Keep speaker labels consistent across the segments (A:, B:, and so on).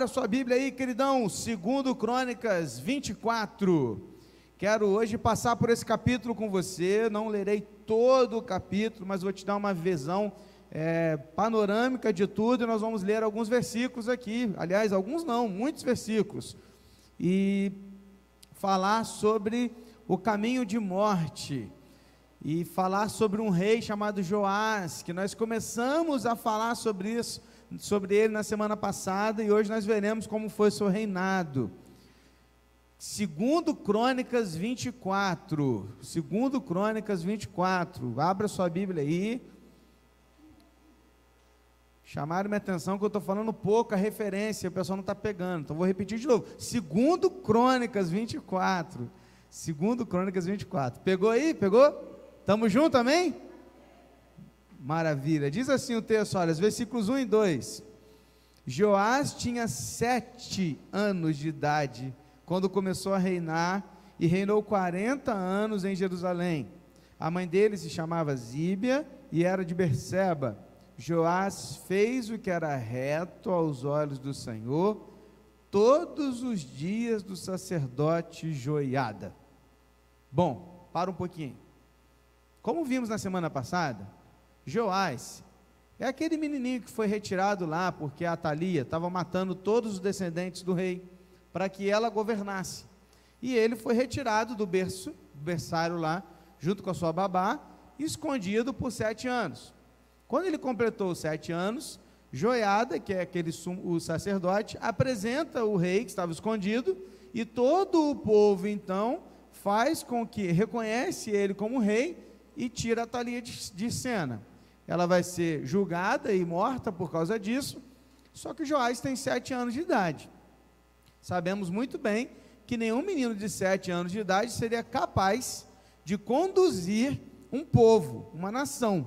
A: Abra sua Bíblia aí, queridão, segundo Crônicas 24. Quero hoje passar por esse capítulo com você, não lerei todo o capítulo, mas vou te dar uma visão é, panorâmica de tudo, e nós vamos ler alguns versículos aqui, aliás, alguns não, muitos versículos, e falar sobre o caminho de morte, e falar sobre um rei chamado Joás, que nós começamos a falar sobre isso, sobre ele na semana passada, e hoje nós veremos como foi seu reinado. Segundo Crônicas 24, segundo Crônicas 24, abra sua Bíblia aí. Chamaram minha atenção que eu estou falando pouca referência, o pessoal não está pegando, então vou repetir de novo. Segundo Crônicas 24, segundo Crônicas 24, pegou aí? Pegou? Tamo junto, amém? Maravilha, diz assim o texto, olha, os versículos 1 e 2. Joás tinha sete anos de idade, quando começou a reinar, e reinou 40 anos em Jerusalém. A mãe dele se chamava Zíbia e era de Berseba. Joás fez o que era reto aos olhos do Senhor todos os dias do sacerdote Joiada. Bom, para um pouquinho. Como vimos na semana passada, Joás é aquele menininho que foi retirado lá porque a Atalia estava matando todos os descendentes do rei para que ela governasse. E ele foi retirado do berço, berçário lá, junto com a sua babá, escondido por sete anos. Quando ele completou sete anos, Joiada, que é aquele o sacerdote, apresenta o rei que estava escondido, e todo o povo então faz com que reconhece ele como rei e tira a Thalia de, de cena. Ela vai ser julgada e morta por causa disso, só que Joás tem sete anos de idade. Sabemos muito bem que nenhum menino de sete anos de idade seria capaz de conduzir um povo, uma nação.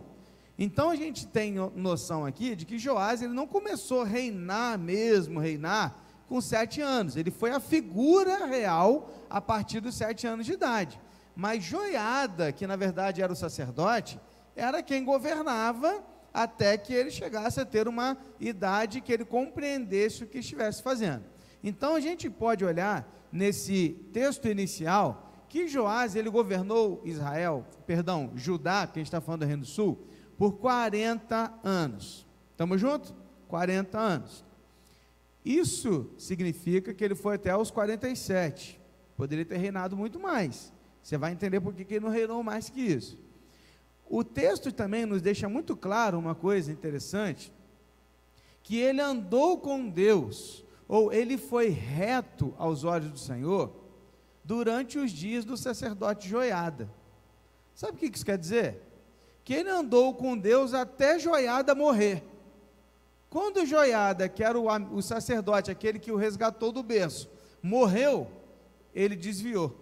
A: Então a gente tem noção aqui de que Joás ele não começou a reinar mesmo, reinar com sete anos. Ele foi a figura real a partir dos sete anos de idade. Mas Joiada, que na verdade era o sacerdote, era quem governava até que ele chegasse a ter uma idade que ele compreendesse o que estivesse fazendo. Então a gente pode olhar nesse texto inicial que Joás ele governou Israel, perdão, Judá, que a gente está falando do Reino do Sul, por 40 anos. Estamos juntos? 40 anos. Isso significa que ele foi até os 47. Poderia ter reinado muito mais. Você vai entender por que ele não reinou mais que isso. O texto também nos deixa muito claro uma coisa interessante, que ele andou com Deus ou ele foi reto aos olhos do Senhor durante os dias do sacerdote Joiada. Sabe o que isso quer dizer? Que ele andou com Deus até Joiada morrer. Quando Joiada, que era o, o sacerdote, aquele que o resgatou do berço, morreu, ele desviou.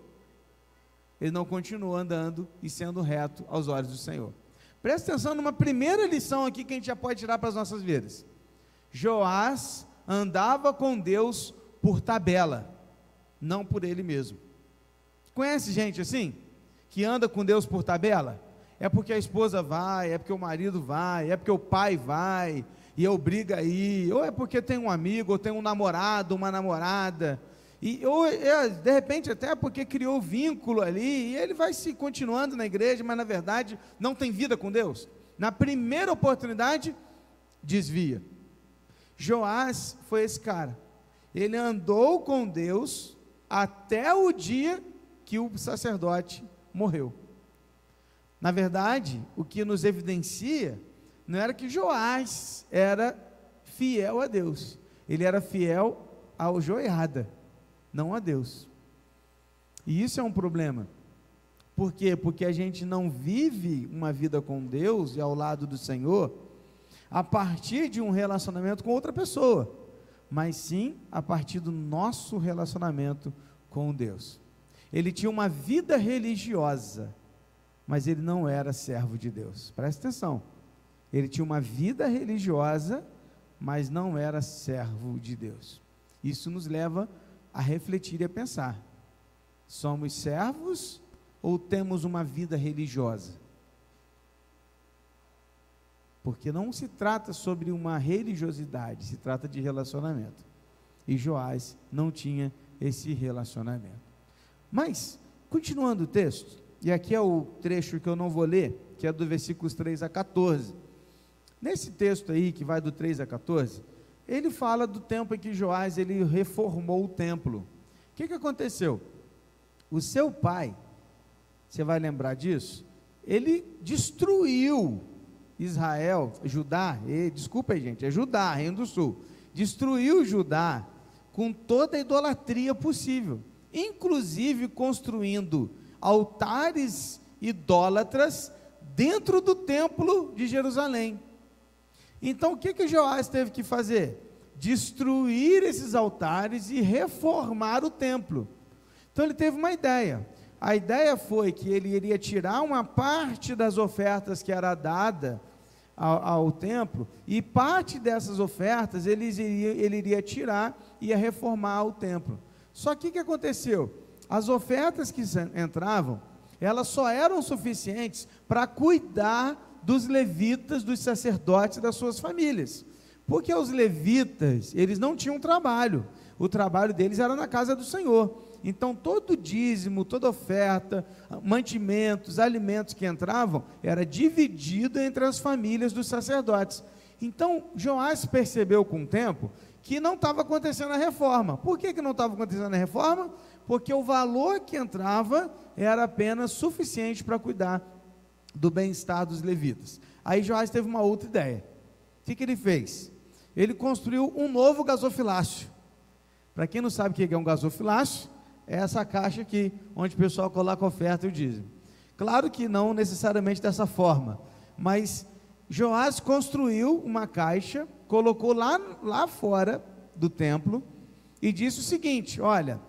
A: Ele não continuou andando e sendo reto aos olhos do Senhor. Presta atenção numa primeira lição aqui que a gente já pode tirar para as nossas vidas. Joás andava com Deus por tabela, não por ele mesmo. Conhece gente assim? Que anda com Deus por tabela? É porque a esposa vai, é porque o marido vai, é porque o pai vai, e obriga a ir, ou é porque tem um amigo, ou tem um namorado, uma namorada, e, ou é, de repente até porque criou vínculo ali, e ele vai se continuando na igreja, mas na verdade não tem vida com Deus. Na primeira oportunidade, desvia. Joás foi esse cara. Ele andou com Deus até o dia que o sacerdote morreu. Na verdade, o que nos evidencia não era que Joás era fiel a Deus, ele era fiel ao Joiada, não a Deus. E isso é um problema. Por quê? Porque a gente não vive uma vida com Deus e ao lado do Senhor a partir de um relacionamento com outra pessoa, mas sim a partir do nosso relacionamento com Deus. Ele tinha uma vida religiosa, mas ele não era servo de Deus. Preste atenção. Ele tinha uma vida religiosa, mas não era servo de Deus. Isso nos leva a refletir e a pensar: somos servos ou temos uma vida religiosa? Porque não se trata sobre uma religiosidade, se trata de relacionamento. e Joás não tinha esse relacionamento. Mas, continuando o texto, e aqui é o trecho que eu não vou ler, que é do versículos 3 a 14. Nesse texto aí, que vai do 3 a 14, ele fala do tempo em que Joás ele reformou o templo. O que, que aconteceu? O seu pai, você vai lembrar disso? Ele destruiu Israel, Judá, e, desculpa aí, gente, é Judá, Reino do Sul. Destruiu Judá com toda a idolatria possível, inclusive construindo altares idólatras dentro do templo de Jerusalém. Então o que que Joás teve que fazer? Destruir esses altares e reformar o templo. Então ele teve uma ideia. A ideia foi que ele iria tirar uma parte das ofertas que era dada ao, ao templo, e parte dessas ofertas ele iria, ele iria tirar e ia reformar o templo. Só que o que aconteceu? As ofertas que entravam, elas só eram suficientes para cuidar dos levitas, dos sacerdotes das suas famílias. Porque os levitas, eles não tinham trabalho. O trabalho deles era na casa do Senhor. Então, todo dízimo, toda oferta, mantimentos, alimentos que entravam, era dividido entre as famílias dos sacerdotes. Então, Joás percebeu com o tempo que não estava acontecendo a reforma. Por que, que não estava acontecendo a reforma? Porque o valor que entrava era apenas suficiente para cuidar do bem-estar dos levitas. Aí Joás teve uma outra ideia. O que, que ele fez? Ele construiu um novo gasofilácio. Para quem não sabe o que é um gasofilácio, é essa caixa aqui, onde o pessoal coloca a oferta e o dízimo. Claro que não necessariamente dessa forma, mas Joás construiu uma caixa, colocou lá, lá fora do templo e disse o seguinte: Olha,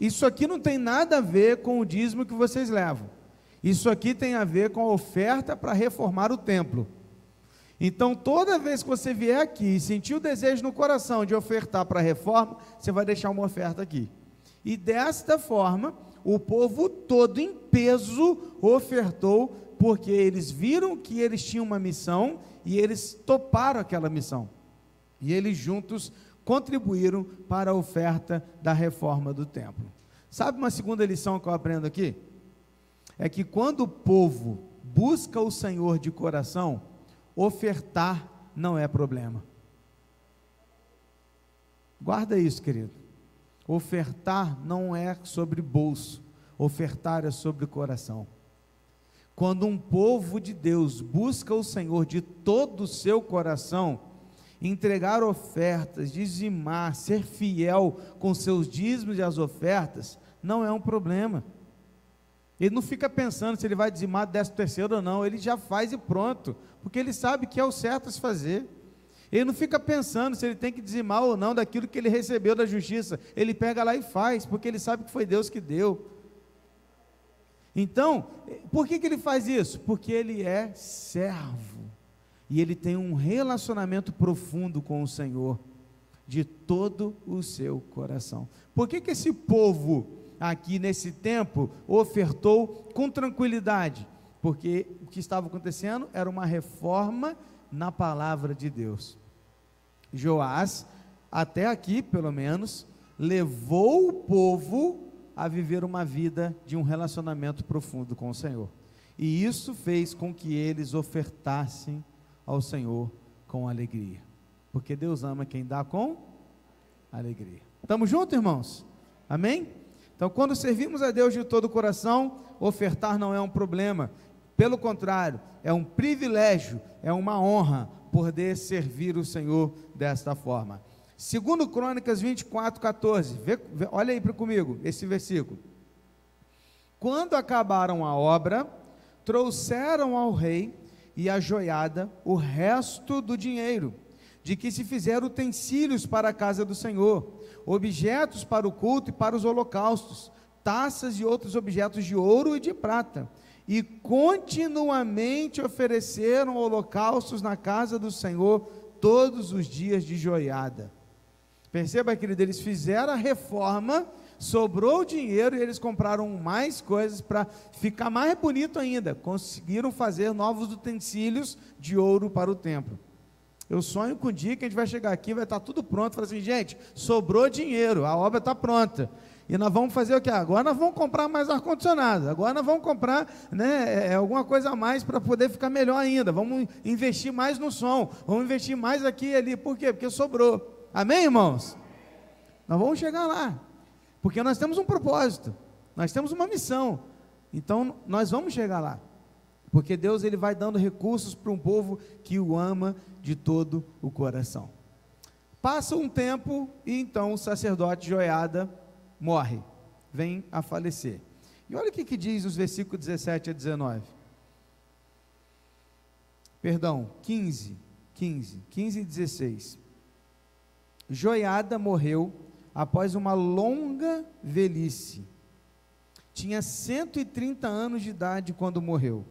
A: isso aqui não tem nada a ver com o dízimo que vocês levam. Isso aqui tem a ver com a oferta para reformar o templo. Então, toda vez que você vier aqui e sentir o desejo no coração de ofertar para a reforma, você vai deixar uma oferta aqui. E desta forma, o povo todo em peso ofertou, porque eles viram que eles tinham uma missão e eles toparam aquela missão. E eles juntos contribuíram para a oferta da reforma do templo. Sabe uma segunda lição que eu aprendo aqui? É que quando o povo busca o Senhor de coração, ofertar não é problema. Guarda isso, querido. Ofertar não é sobre bolso, ofertar é sobre coração. Quando um povo de Deus busca o Senhor de todo o seu coração, entregar ofertas, dizimar, ser fiel com seus dízimos e as ofertas, não é um problema. Ele não fica pensando se ele vai dizimar décimo terceiro ou não, ele já faz e pronto, porque ele sabe que é o certo a se fazer. Ele não fica pensando se ele tem que dizimar ou não daquilo que ele recebeu da justiça. Ele pega lá e faz, porque ele sabe que foi Deus que deu. Então, por que, que ele faz isso? Porque ele é servo. E ele tem um relacionamento profundo com o Senhor, de todo o seu coração. Por que, que esse povo aqui nesse tempo ofertou com tranquilidade, porque o que estava acontecendo era uma reforma na palavra de Deus. Joás, até aqui pelo menos, levou o povo a viver uma vida de um relacionamento profundo com o Senhor. E isso fez com que eles ofertassem ao Senhor com alegria. Porque Deus ama quem dá com alegria. Estamos juntos, irmãos? Amém? Então, quando servimos a Deus de todo o coração, ofertar não é um problema. Pelo contrário, é um privilégio, é uma honra poder servir o Senhor desta forma. Segundo Crônicas 24, 14, vê, vê, olha aí para comigo esse versículo. Quando acabaram a obra, trouxeram ao rei e à joiada o resto do dinheiro, de que se fizeram utensílios para a casa do Senhor, objetos para o culto e para os holocaustos, taças e outros objetos de ouro e de prata. E continuamente ofereceram holocaustos na casa do Senhor todos os dias de joiada. Perceba, querido, eles fizeram a reforma, sobrou dinheiro e eles compraram mais coisas para ficar mais bonito ainda. Conseguiram fazer novos utensílios de ouro para o templo. Eu sonho com o dia que a gente vai chegar aqui, vai estar tudo pronto. Fala assim, gente, sobrou dinheiro, a obra está pronta. E nós vamos fazer o que? Agora nós vamos comprar mais ar-condicionado. Agora nós vamos comprar né, é, é alguma coisa a mais para poder ficar melhor ainda. Vamos investir mais no som. Vamos investir mais aqui e ali. Por quê? Porque sobrou. Amém, irmãos? Nós vamos chegar lá. Porque nós temos um propósito. Nós temos uma missão. Então nós vamos chegar lá. Porque Deus ele vai dando recursos para um povo que o ama de todo o coração. Passa um tempo e então o sacerdote Joiada morre, vem a falecer. E olha o que, que diz os versículos 17 a 19. Perdão, 15, 15, 15 e 16. Joiada morreu após uma longa velhice. Tinha 130 anos de idade quando morreu.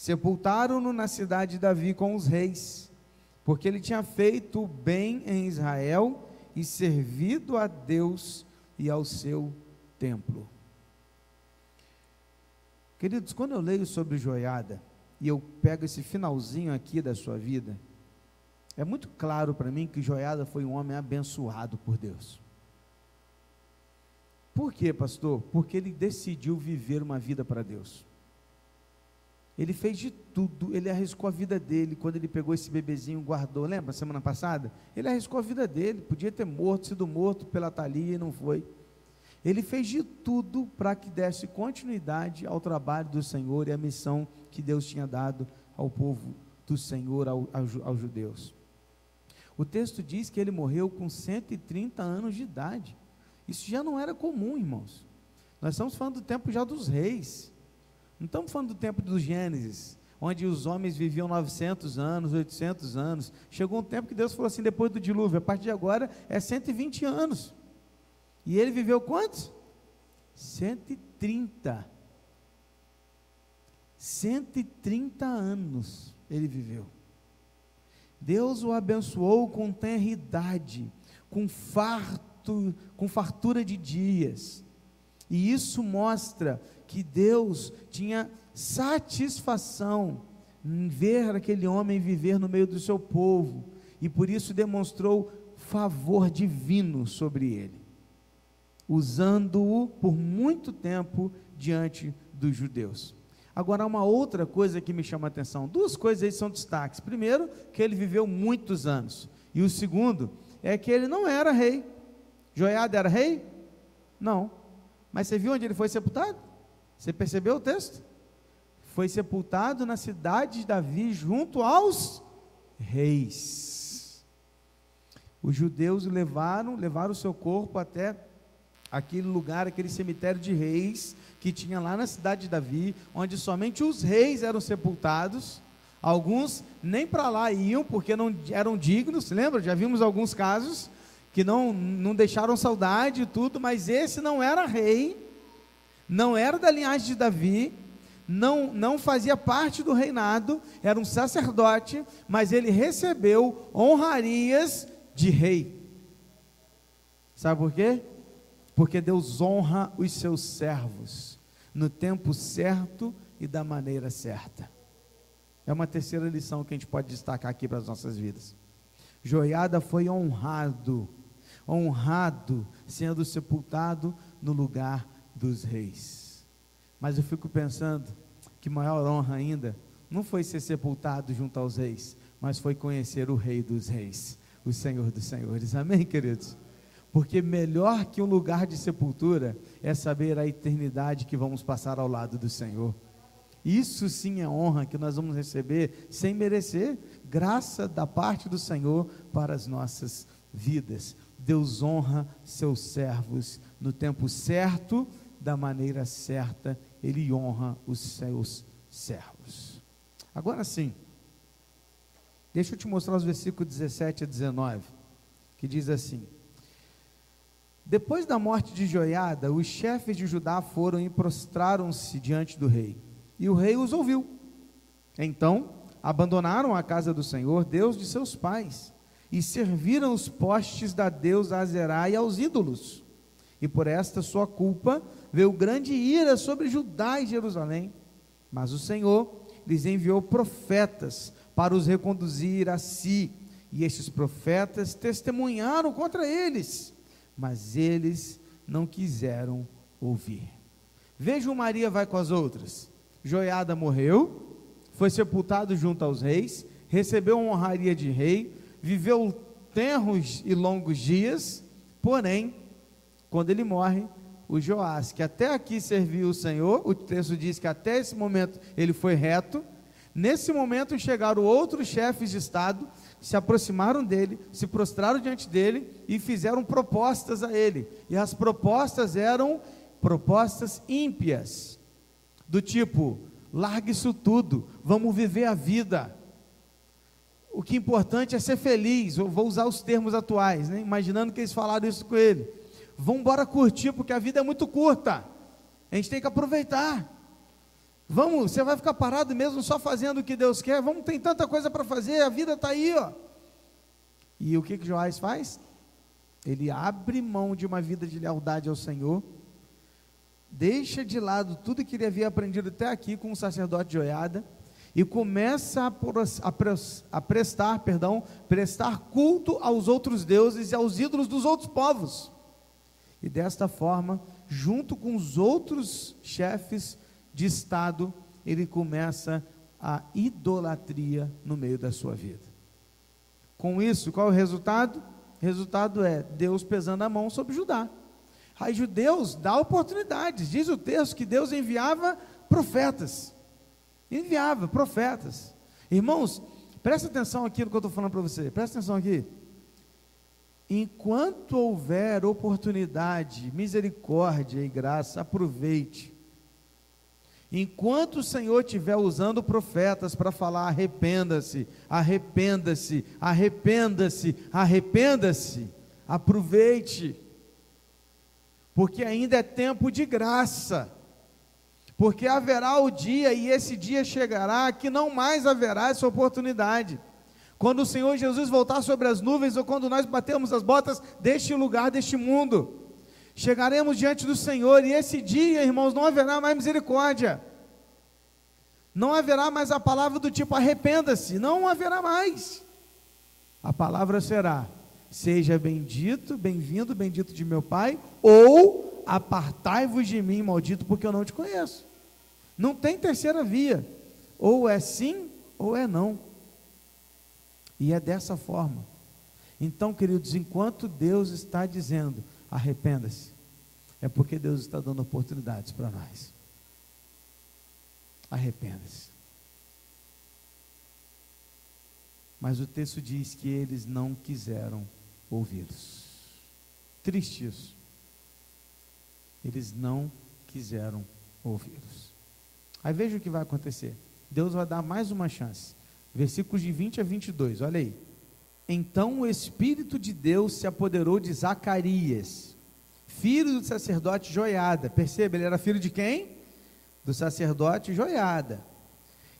A: Sepultaram-no na cidade de Davi com os reis, porque ele tinha feito bem em Israel e servido a Deus e ao seu templo. Queridos, quando eu leio sobre joiada, e eu pego esse finalzinho aqui da sua vida, é muito claro para mim que Joiada foi um homem abençoado por Deus. Por quê, pastor? Porque ele decidiu viver uma vida para Deus. Ele fez de tudo, ele arriscou a vida dele quando ele pegou esse bebezinho, guardou. Lembra semana passada? Ele arriscou a vida dele, podia ter morto, sido morto pela Thalia e não foi. Ele fez de tudo para que desse continuidade ao trabalho do Senhor e à missão que Deus tinha dado ao povo do Senhor, ao, ao, aos judeus. O texto diz que ele morreu com 130 anos de idade. Isso já não era comum, irmãos. Nós estamos falando do tempo já dos reis. Não estamos falando do tempo do Gênesis, onde os homens viviam 900 anos, 800 anos. Chegou um tempo que Deus falou assim, depois do dilúvio, a partir de agora é 120 anos. E ele viveu quantos? 130. 130 anos ele viveu. Deus o abençoou com tenridade, com farto, com fartura de dias. E isso mostra que Deus tinha satisfação em ver aquele homem viver no meio do seu povo, e por isso demonstrou favor divino sobre ele, usando-o por muito tempo diante dos judeus. Agora, uma outra coisa que me chama a atenção: duas coisas aí são destaques. Primeiro, que ele viveu muitos anos, e o segundo é que ele não era rei. Joiada era rei? Não. Mas você viu onde ele foi sepultado? Você percebeu o texto? Foi sepultado na cidade de Davi junto aos reis. Os judeus levaram, levaram o seu corpo até aquele lugar, aquele cemitério de reis que tinha lá na cidade de Davi, onde somente os reis eram sepultados. Alguns nem para lá iam porque não eram dignos, lembra? Já vimos alguns casos que não, não deixaram saudade e tudo, mas esse não era rei não era da linhagem de Davi, não, não fazia parte do reinado, era um sacerdote, mas ele recebeu honrarias de rei. Sabe por quê? Porque Deus honra os seus servos no tempo certo e da maneira certa. É uma terceira lição que a gente pode destacar aqui para as nossas vidas. Joiada foi honrado, honrado, sendo sepultado no lugar dos reis. Mas eu fico pensando que maior honra ainda não foi ser sepultado junto aos reis, mas foi conhecer o Rei dos Reis, o Senhor dos Senhores. Amém, queridos? Porque melhor que um lugar de sepultura é saber a eternidade que vamos passar ao lado do Senhor. Isso sim é honra que nós vamos receber sem merecer, graça da parte do Senhor para as nossas vidas. Deus honra seus servos no tempo certo da maneira certa, ele honra os seus servos. Agora sim, deixa eu te mostrar os versículos 17 a 19, que diz assim: Depois da morte de Joiada, os chefes de Judá foram e prostraram-se diante do rei, e o rei os ouviu. Então, abandonaram a casa do Senhor, Deus de seus pais, e serviram os postes da deusa Azerá e aos ídolos. E por esta sua culpa, veio grande ira sobre Judá e Jerusalém, mas o Senhor lhes enviou profetas para os reconduzir a si, E estes profetas testemunharam contra eles, mas eles não quiseram ouvir. Vejam Maria vai com as outras. Joiada morreu, foi sepultado junto aos reis, recebeu honraria de rei, viveu tenros e longos dias, porém, quando ele morre, o Joás, que até aqui serviu o Senhor, o texto diz que até esse momento ele foi reto, nesse momento chegaram outros chefes de Estado, se aproximaram dele, se prostraram diante dele e fizeram propostas a ele, e as propostas eram propostas ímpias, do tipo: largue isso tudo, vamos viver a vida. O que é importante é ser feliz. Eu vou usar os termos atuais, né? imaginando que eles falaram isso com ele. Vamos embora curtir, porque a vida é muito curta. A gente tem que aproveitar. Vamos, você vai ficar parado mesmo só fazendo o que Deus quer? Vamos, tem tanta coisa para fazer, a vida está aí, ó. E o que que Joás faz? Ele abre mão de uma vida de lealdade ao Senhor deixa de lado tudo que ele havia aprendido até aqui com o sacerdote Joiada e começa a, a, prestar, perdão, prestar culto aos outros deuses e aos ídolos dos outros povos. E desta forma, junto com os outros chefes de estado, ele começa a idolatria no meio da sua vida. Com isso, qual é o resultado? Resultado é Deus pesando a mão sobre Judá. Aí judeus dá oportunidades. Diz o texto que Deus enviava profetas. Enviava profetas. Irmãos, presta atenção aqui no que eu estou falando para você. Presta atenção aqui. Enquanto houver oportunidade, misericórdia e graça, aproveite. Enquanto o Senhor estiver usando profetas para falar arrependa-se, arrependa-se, arrependa-se, arrependa-se, aproveite porque ainda é tempo de graça. Porque haverá o dia, e esse dia chegará, que não mais haverá essa oportunidade. Quando o Senhor Jesus voltar sobre as nuvens, ou quando nós batermos as botas deste lugar, deste mundo, chegaremos diante do Senhor, e esse dia, irmãos, não haverá mais misericórdia. Não haverá mais a palavra do tipo arrependa-se, não haverá mais. A palavra será: Seja bendito, bem-vindo, bendito de meu Pai, ou apartai-vos de mim, maldito, porque eu não te conheço. Não tem terceira via. Ou é sim, ou é não. E é dessa forma. Então, queridos, enquanto Deus está dizendo, arrependa-se, é porque Deus está dando oportunidades para nós. Arrependa-se. Mas o texto diz que eles não quiseram ouvi-los. Triste isso. Eles não quiseram ouvi-los. Aí veja o que vai acontecer. Deus vai dar mais uma chance. Versículos de 20 a 22, olha aí. Então o Espírito de Deus se apoderou de Zacarias, filho do sacerdote Joiada. Perceba, ele era filho de quem? Do sacerdote Joiada.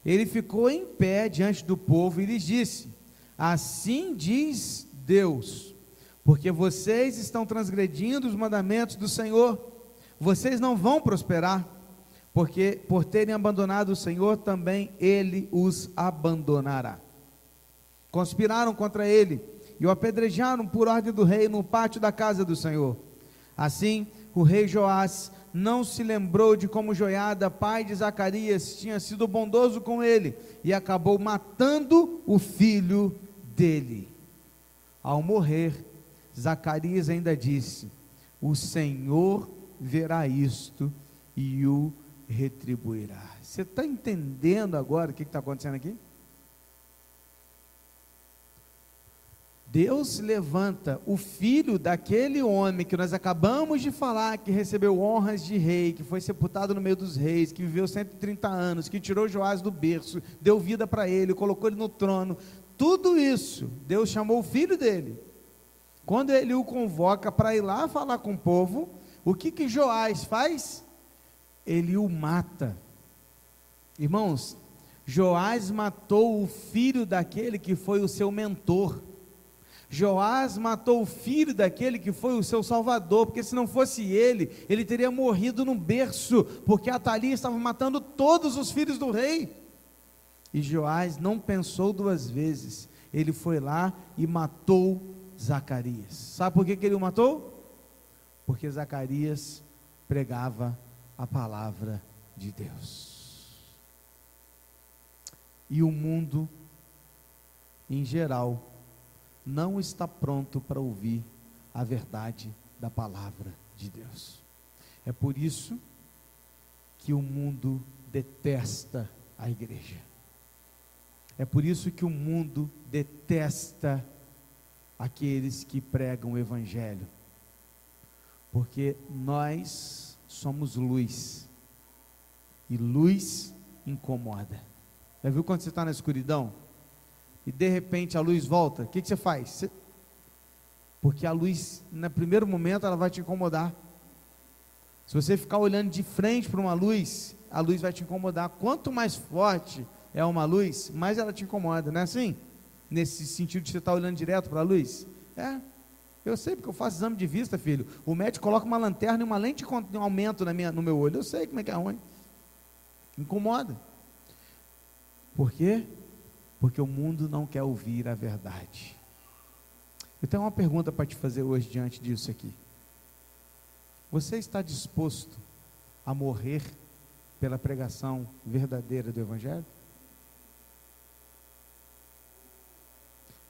A: Ele ficou em pé diante do povo e lhes disse: Assim diz Deus, porque vocês estão transgredindo os mandamentos do Senhor, vocês não vão prosperar, porque por terem abandonado o Senhor, também ele os abandonará. Conspiraram contra ele e o apedrejaram por ordem do rei no pátio da casa do Senhor. Assim, o rei Joás não se lembrou de como Joiada, pai de Zacarias, tinha sido bondoso com ele e acabou matando o filho dele. Ao morrer, Zacarias ainda disse: O Senhor verá isto e o retribuirá. Você está entendendo agora o que está acontecendo aqui? Deus levanta o filho daquele homem que nós acabamos de falar, que recebeu honras de rei, que foi sepultado no meio dos reis, que viveu 130 anos, que tirou Joás do berço, deu vida para ele, colocou ele no trono. Tudo isso, Deus chamou o filho dele quando ele o convoca para ir lá falar com o povo, o que que Joás faz? Ele o mata. Irmãos, Joás matou o filho daquele que foi o seu mentor. Joás matou o filho daquele que foi o seu salvador, porque se não fosse ele, ele teria morrido no berço, porque Atalia estava matando todos os filhos do rei. E Joás não pensou duas vezes, ele foi lá e matou Zacarias. Sabe por que, que ele o matou? Porque Zacarias pregava a palavra de Deus. E o mundo, em geral, não está pronto para ouvir a verdade da palavra de Deus. É por isso que o mundo detesta a igreja. É por isso que o mundo detesta aqueles que pregam o evangelho. Porque nós somos luz. E luz incomoda. Já viu quando você está na escuridão? E de repente a luz volta, o que, que você faz? Você... Porque a luz, no primeiro momento, ela vai te incomodar. Se você ficar olhando de frente para uma luz, a luz vai te incomodar. Quanto mais forte é uma luz, mais ela te incomoda, não é assim? Nesse sentido de você estar olhando direto para a luz? É. Eu sei porque eu faço exame de vista, filho. O médico coloca uma lanterna e uma lente de aumento na minha, no meu olho. Eu sei como é que é ruim. Incomoda. Por quê? Porque o mundo não quer ouvir a verdade. Eu tenho uma pergunta para te fazer hoje diante disso aqui. Você está disposto a morrer pela pregação verdadeira do Evangelho?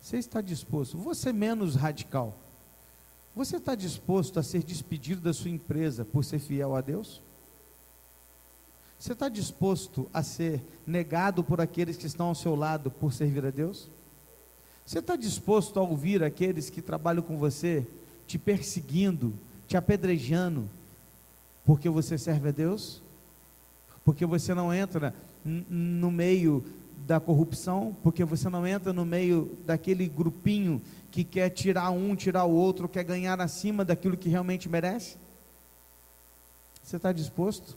A: Você está disposto, você menos radical, você está disposto a ser despedido da sua empresa por ser fiel a Deus? Você está disposto a ser negado por aqueles que estão ao seu lado por servir a Deus? Você está disposto a ouvir aqueles que trabalham com você te perseguindo, te apedrejando, porque você serve a Deus? Porque você não entra no meio da corrupção, porque você não entra no meio daquele grupinho que quer tirar um, tirar o outro, quer ganhar acima daquilo que realmente merece? Você está disposto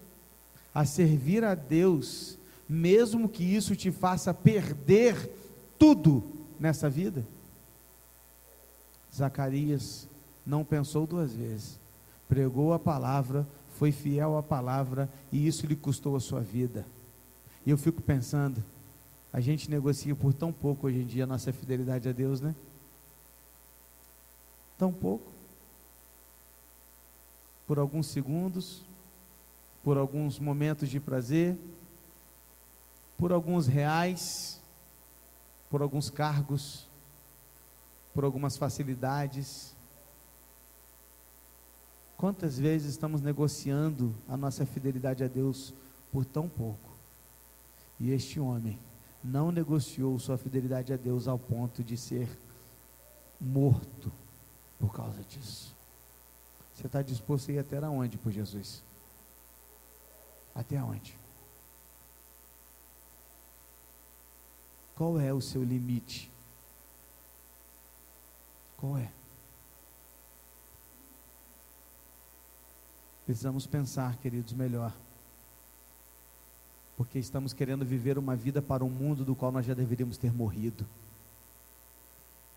A: a servir a Deus, mesmo que isso te faça perder tudo nessa vida? Zacarias não pensou duas vezes pregou a palavra, foi fiel à palavra e isso lhe custou a sua vida. E eu fico pensando, a gente negocia por tão pouco hoje em dia a nossa fidelidade a Deus, né? Tão pouco. Por alguns segundos, por alguns momentos de prazer, por alguns reais, por alguns cargos, por algumas facilidades Quantas vezes estamos negociando a nossa fidelidade a Deus por tão pouco? E este homem não negociou sua fidelidade a Deus ao ponto de ser morto por causa disso. Você está disposto a ir até onde por Jesus? Até onde? Qual é o seu limite? Qual é? Precisamos pensar, queridos, melhor. Porque estamos querendo viver uma vida para um mundo do qual nós já deveríamos ter morrido.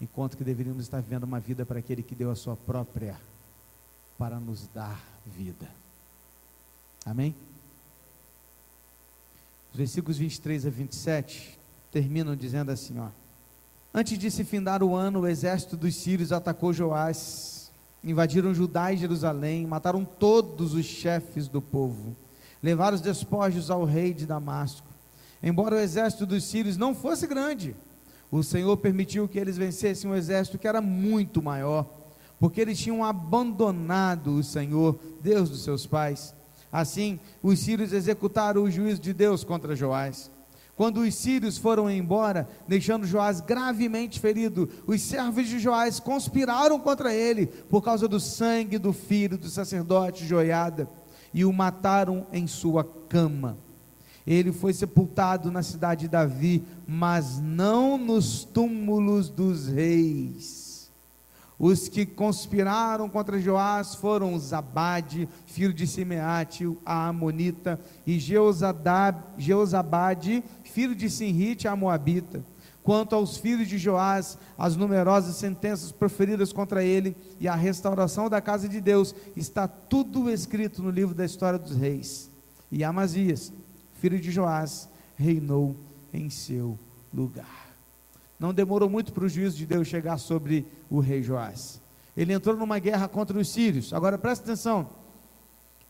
A: Enquanto que deveríamos estar vivendo uma vida para aquele que deu a sua própria para nos dar vida. Amém? Os versículos 23 a 27 terminam dizendo assim, ó: Antes de se findar o ano, o exército dos sírios atacou Joás invadiram Judá e Jerusalém, mataram todos os chefes do povo, levaram os despojos ao rei de Damasco. Embora o exército dos sírios não fosse grande, o Senhor permitiu que eles vencessem um exército que era muito maior, porque eles tinham abandonado o Senhor, Deus dos seus pais. Assim, os sírios executaram o juízo de Deus contra Joás. Quando os sírios foram embora, deixando Joás gravemente ferido, os servos de Joás conspiraram contra ele por causa do sangue do filho do sacerdote Joiada e o mataram em sua cama. Ele foi sepultado na cidade de Davi, mas não nos túmulos dos reis. Os que conspiraram contra Joás foram Zabade, filho de Simeate, a Amonita, e Jeozabade, filho de Sinrite, a Moabita. Quanto aos filhos de Joás, as numerosas sentenças proferidas contra ele e a restauração da casa de Deus, está tudo escrito no livro da história dos reis. E Amazias, filho de Joás, reinou em seu lugar. Não demorou muito para o juízo de Deus chegar sobre o rei Joás. Ele entrou numa guerra contra os sírios. Agora presta atenção.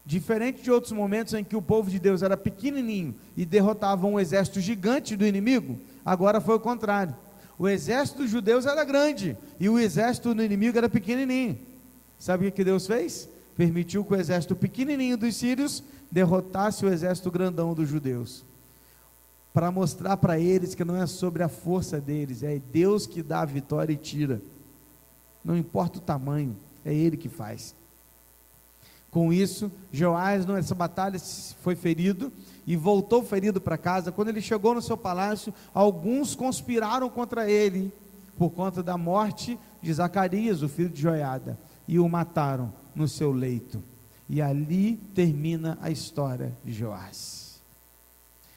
A: Diferente de outros momentos em que o povo de Deus era pequenininho e derrotava um exército gigante do inimigo, agora foi o contrário. O exército dos judeus era grande e o exército do inimigo era pequenininho. Sabe o que Deus fez? Permitiu que o exército pequenininho dos sírios derrotasse o exército grandão dos judeus. Para mostrar para eles que não é sobre a força deles, é Deus que dá a vitória e tira. Não importa o tamanho, é Ele que faz. Com isso, Joás, nessa batalha, foi ferido e voltou ferido para casa. Quando ele chegou no seu palácio, alguns conspiraram contra ele por conta da morte de Zacarias, o filho de Joiada, e o mataram no seu leito. E ali termina a história de Joás.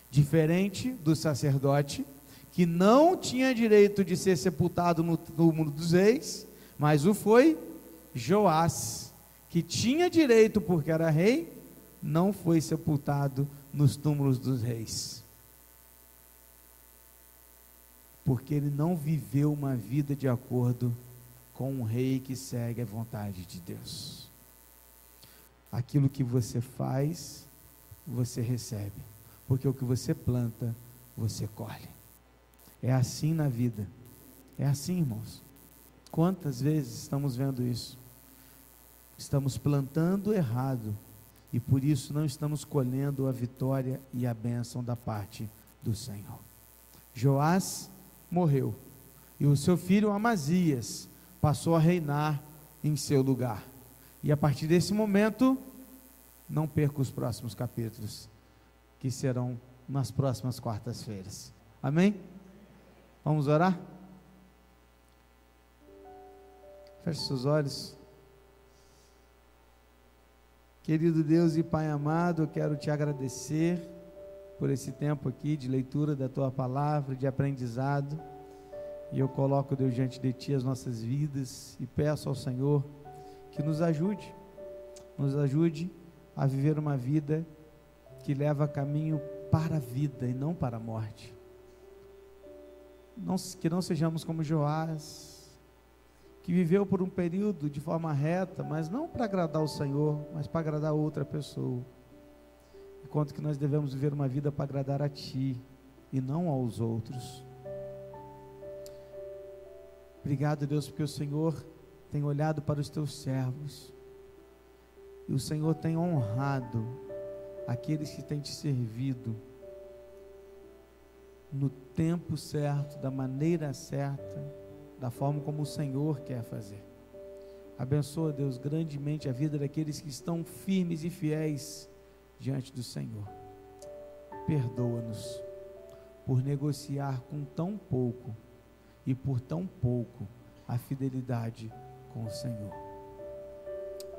A: Diferente do sacerdote, que não tinha direito de ser sepultado no túmulo dos reis, mas o foi Joás, que tinha direito porque era rei, não foi sepultado nos túmulos dos reis. Porque ele não viveu uma vida de acordo com um rei que segue a vontade de Deus. Aquilo que você faz, você recebe. Porque o que você planta, você colhe. É assim na vida. É assim, irmãos. Quantas vezes estamos vendo isso? Estamos plantando errado e por isso não estamos colhendo a vitória e a bênção da parte do Senhor. Joás morreu e o seu filho Amazias passou a reinar em seu lugar. E a partir desse momento, não perca os próximos capítulos, que serão nas próximas quartas-feiras. Amém? Vamos orar? Feche seus olhos. Querido Deus e Pai amado, eu quero te agradecer por esse tempo aqui de leitura da tua palavra, de aprendizado. E eu coloco, Deus, diante de ti as nossas vidas e peço ao Senhor que nos ajude, nos ajude a viver uma vida que leva caminho para a vida e não para a morte. Não, que não sejamos como Joás, que viveu por um período de forma reta, mas não para agradar o Senhor, mas para agradar outra pessoa. Enquanto que nós devemos viver uma vida para agradar a Ti e não aos outros. Obrigado, Deus, porque o Senhor tem olhado para os teus servos e o Senhor tem honrado aqueles que têm te servido no tempo certo, da maneira certa, da forma como o Senhor quer fazer. Abençoa, Deus, grandemente a vida daqueles que estão firmes e fiéis diante do Senhor. Perdoa-nos por negociar com tão pouco e por tão pouco a fidelidade com o Senhor.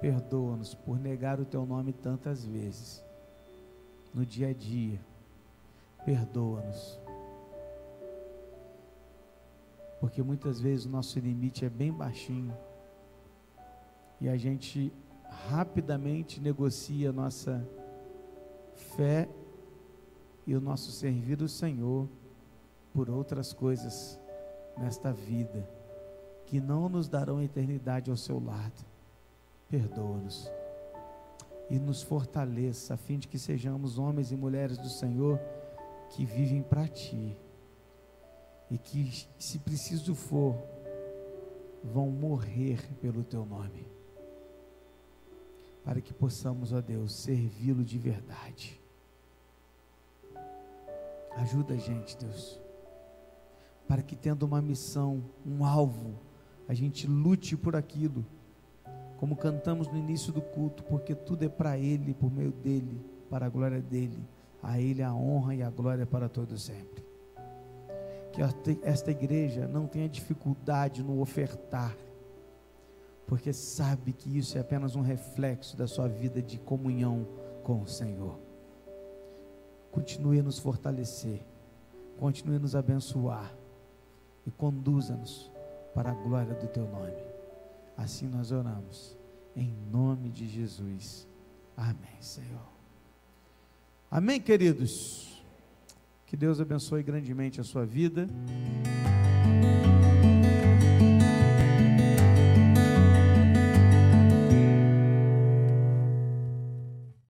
A: Perdoa-nos por negar o teu nome tantas vezes no dia a dia. Perdoa-nos. Porque muitas vezes o nosso limite é bem baixinho e a gente rapidamente negocia a nossa fé e o nosso servir ao Senhor por outras coisas nesta vida que não nos darão eternidade ao seu lado. Perdoa-nos e nos fortaleça, a fim de que sejamos homens e mulheres do Senhor que vivem para Ti e que, se preciso for, vão morrer pelo Teu nome, para que possamos, ó Deus, servi-lo de verdade. Ajuda a gente, Deus para que tendo uma missão, um alvo, a gente lute por aquilo, como cantamos no início do culto, porque tudo é para Ele, por meio dEle, para a glória dEle, a Ele a honra e a glória para todos sempre. Que esta igreja não tenha dificuldade no ofertar, porque sabe que isso é apenas um reflexo da sua vida de comunhão com o Senhor. Continue a nos fortalecer, continue a nos abençoar e conduza-nos para a glória do teu nome. Assim nós oramos, em nome de Jesus. Amém, Senhor. Amém, queridos. Que Deus abençoe grandemente a sua vida.